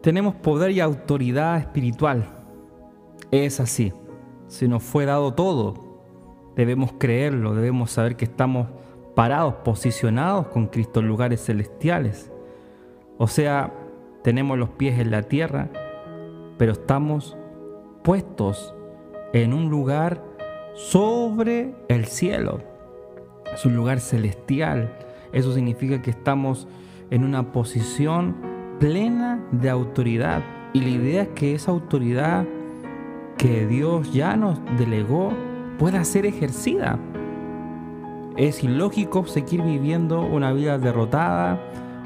tenemos poder y autoridad espiritual. Es así. Se nos fue dado todo. Debemos creerlo, debemos saber que estamos parados, posicionados con Cristo en lugares celestiales. O sea, tenemos los pies en la tierra, pero estamos puestos en un lugar sobre el cielo. Es un lugar celestial. Eso significa que estamos en una posición plena de autoridad. Y la idea es que esa autoridad que Dios ya nos delegó pueda ser ejercida. Es ilógico seguir viviendo una vida derrotada,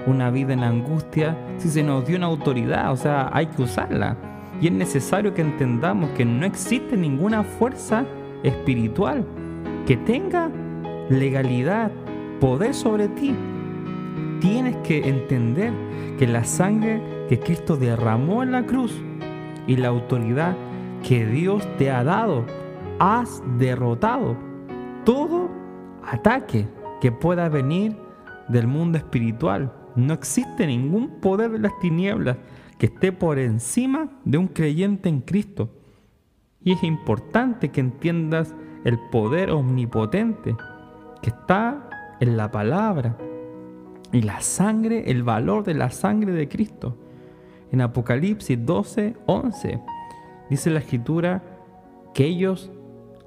una vida en angustia, si se nos dio una autoridad, o sea, hay que usarla. Y es necesario que entendamos que no existe ninguna fuerza espiritual que tenga legalidad, poder sobre ti. Tienes que entender que la sangre que Cristo derramó en la cruz y la autoridad que Dios te ha dado, has derrotado todo ataque que pueda venir del mundo espiritual. No existe ningún poder de las tinieblas que esté por encima de un creyente en Cristo. Y es importante que entiendas el poder omnipotente que está en la palabra y la sangre, el valor de la sangre de Cristo. En Apocalipsis 12, 11 dice la escritura que ellos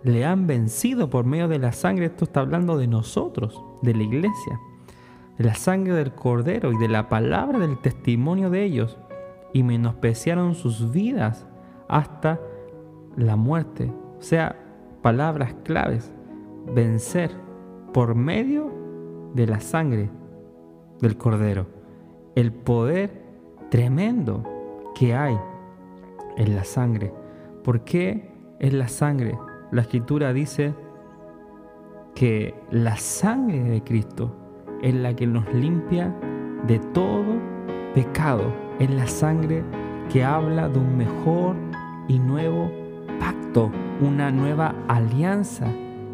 le han vencido por medio de la sangre. Esto está hablando de nosotros, de la iglesia, de la sangre del cordero y de la palabra del testimonio de ellos. Y menospreciaron sus vidas hasta la muerte. O sea, palabras claves. Vencer por medio de la sangre del cordero. El poder tremendo que hay en la sangre. ¿Por qué en la sangre? La escritura dice que la sangre de Cristo es la que nos limpia de todo pecado. Es la sangre que habla de un mejor y nuevo pacto, una nueva alianza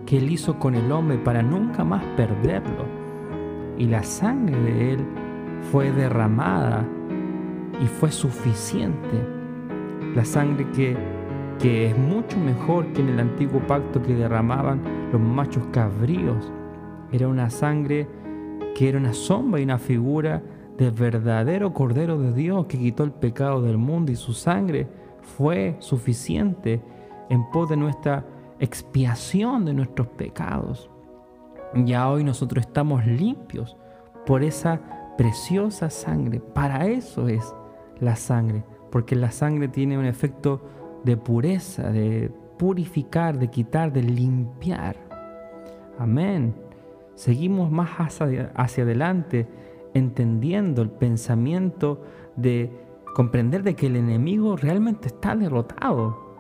que Él hizo con el hombre para nunca más perderlo. Y la sangre de Él fue derramada y fue suficiente. La sangre que que es mucho mejor que en el antiguo pacto que derramaban los machos cabríos. Era una sangre que era una sombra y una figura del verdadero Cordero de Dios que quitó el pecado del mundo y su sangre fue suficiente en pos de nuestra expiación de nuestros pecados. Ya hoy nosotros estamos limpios por esa preciosa sangre. Para eso es la sangre, porque la sangre tiene un efecto de pureza, de purificar, de quitar, de limpiar. Amén. Seguimos más hacia, hacia adelante entendiendo el pensamiento de comprender de que el enemigo realmente está derrotado.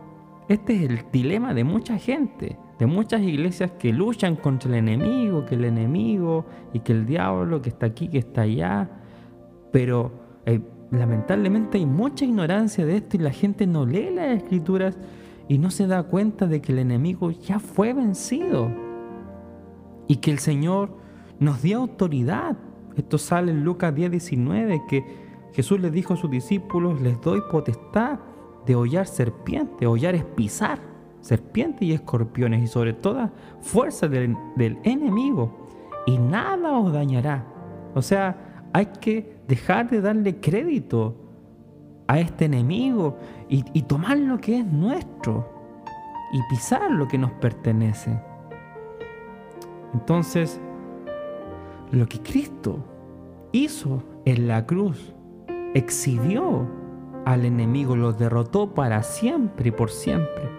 Este es el dilema de mucha gente, de muchas iglesias que luchan contra el enemigo, que el enemigo y que el diablo que está aquí, que está allá. Pero eh, lamentablemente hay mucha ignorancia de esto y la gente no lee las escrituras y no se da cuenta de que el enemigo ya fue vencido y que el Señor nos dio autoridad. Esto sale en Lucas 10, 19, que Jesús le dijo a sus discípulos, les doy potestad de hollar serpientes, hollar es pisar serpientes y escorpiones y sobre toda fuerza del enemigo y nada os dañará. O sea, hay que dejar de darle crédito a este enemigo y, tomar lo que es nuestro y pisar lo que nos pertenece. Entonces, lo que Cristo hizo en la cruz, exhibió al enemigo, lo derrotó para siempre y por siempre.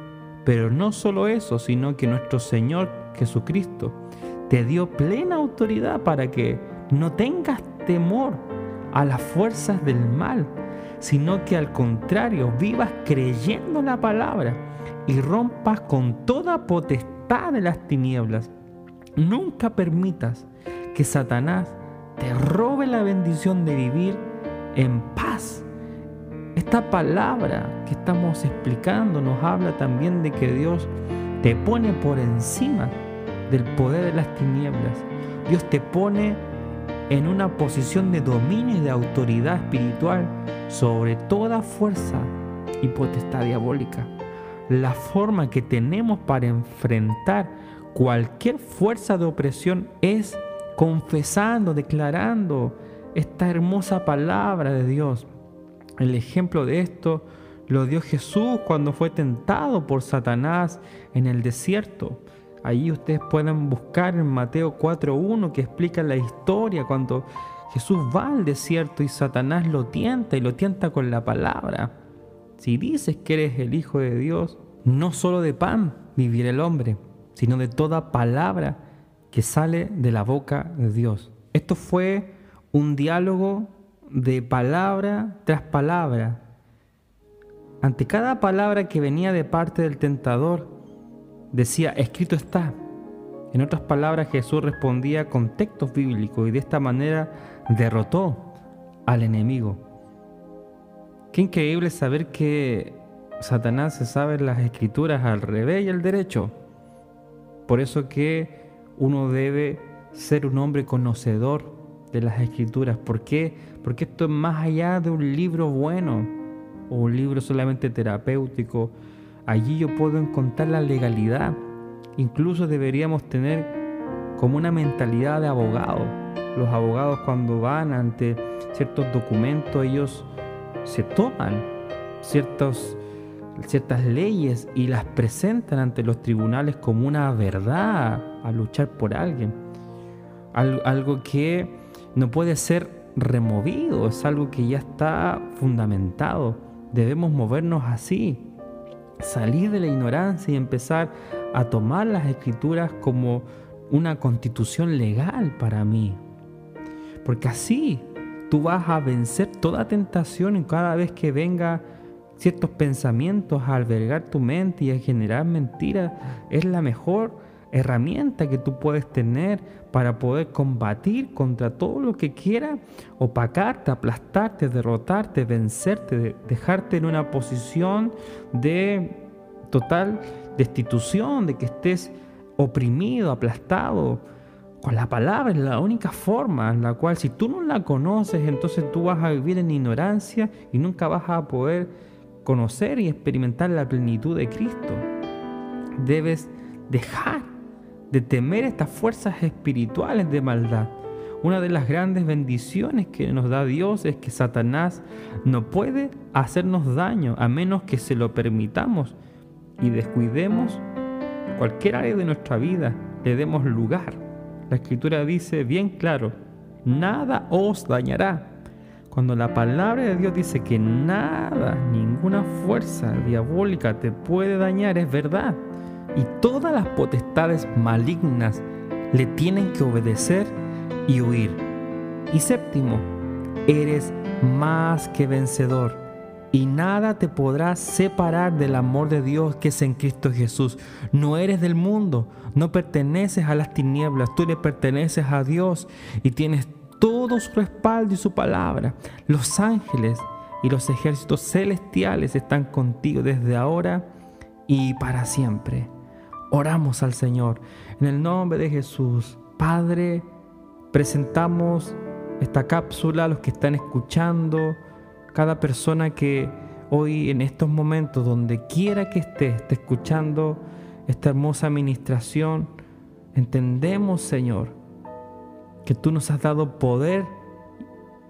Pero no solo eso, sino que nuestro Señor Jesucristo te dio plena autoridad para que no tengas temor a las fuerzas del mal, sino que al contrario vivas creyendo la palabra y rompas con toda potestad de las tinieblas. Nunca permitas que Satanás te robe la bendición de vivir en paz. Esta palabra que estamos explicando nos habla también de que Dios te pone por encima del poder de las tinieblas. Dios te pone en una posición de dominio y de autoridad espiritual sobre toda fuerza y potestad diabólica. La forma que tenemos para enfrentar cualquier fuerza de opresión es confesando, declarando esta hermosa palabra de Dios. El ejemplo de esto lo dio Jesús cuando fue tentado por Satanás en el desierto. Allí ustedes pueden buscar en Mateo 4.1 que explica la historia cuando Jesús va al desierto y Satanás lo tienta y lo tienta con la palabra. Si dices que eres el Hijo de Dios, no solo de pan vivirá el hombre, sino de toda palabra que sale de la boca de Dios. Esto fue un diálogo de palabra tras palabra. Ante cada palabra que venía de parte del tentador, decía, escrito está. En otras palabras, Jesús respondía con textos bíblicos y de esta manera derrotó al enemigo. Qué increíble saber que Satanás se sabe las escrituras al revés y al derecho. Por eso que uno debe ser un hombre conocedor de las escrituras. ¿Por qué? Porque esto es más allá de un libro bueno o un libro solamente terapéutico. Allí yo puedo encontrar la legalidad. Incluso deberíamos tener como una mentalidad de abogado. Los abogados cuando van ante ciertos documentos, ellos se toman ciertas leyes y las presentan ante los tribunales como una verdad a luchar por alguien. algo que no puede ser removido, es algo que ya está fundamentado. Debemos movernos así, salir de la ignorancia y empezar a tomar las escrituras como una constitución legal para mí. Porque así tú vas a vencer toda tentación y cada vez que venga ciertos pensamientos a albergar tu mente y a generar mentiras, es la mejor herramienta que tú puedes tener para poder combatir contra todo lo que quiera opacarte, aplastarte, derrotarte, vencerte, dejarte en una posición de total destitución, de que estés oprimido, aplastado. Con la palabra es la única forma en la cual si tú no la conoces, entonces tú vas a vivir en ignorancia y nunca vas a poder conocer y experimentar la plenitud de Cristo. Debes dejar de temer estas fuerzas espirituales de maldad. Una de las grandes bendiciones que nos da Dios es que Satanás no puede hacernos daño a menos que se lo permitamos y descuidemos cualquier área de nuestra vida, le demos lugar. La escritura dice bien claro, nada os dañará. Cuando la palabra de Dios dice que nada, ninguna fuerza diabólica te puede dañar, es verdad y todas las potestades malignas le tienen que obedecer y huir. Y séptimo, eres más que vencedor y nada te podrá separar del amor de Dios que es en Cristo Jesús. No eres del mundo, no perteneces a las tinieblas, tú le perteneces a Dios y tienes todo su respaldo y su palabra. Los ángeles y los ejércitos celestiales están contigo desde ahora y para siempre. Oramos al Señor. En el nombre de Jesús, Padre, presentamos esta cápsula a los que están escuchando, cada persona que hoy en estos momentos, donde quiera que esté, esté escuchando esta hermosa administración, entendemos, Señor, que tú nos has dado poder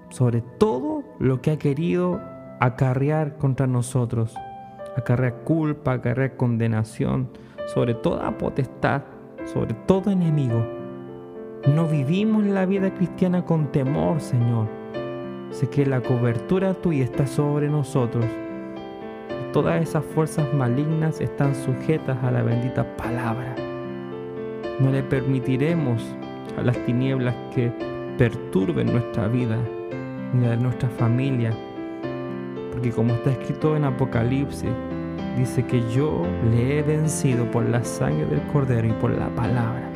sobre todo lo que ha querido acarrear contra nosotros, acarrear culpa, acarrear condenación sobre toda potestad, sobre todo enemigo. No vivimos la vida cristiana con temor, Señor. Sé que la cobertura tuya está sobre nosotros. todas esas fuerzas malignas están sujetas a la bendita palabra. No le permitiremos a las tinieblas que perturben nuestra vida ni a nuestra familia. Porque como está escrito en Apocalipsis, dice que yo le he vencido por la sangre del Cordero y por la palabra.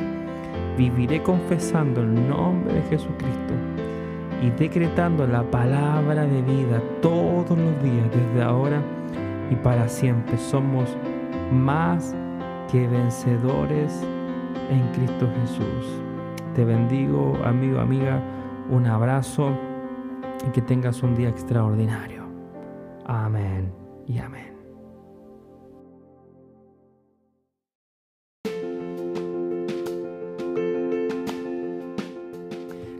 Viviré confesando el nombre de Jesucristo y decretando la palabra de vida todos los días desde ahora y para siempre. Somos más que vencedores en Cristo Jesús. Te bendigo, amigo, amiga. Un abrazo y que tengas un día extraordinario. Amén y amén.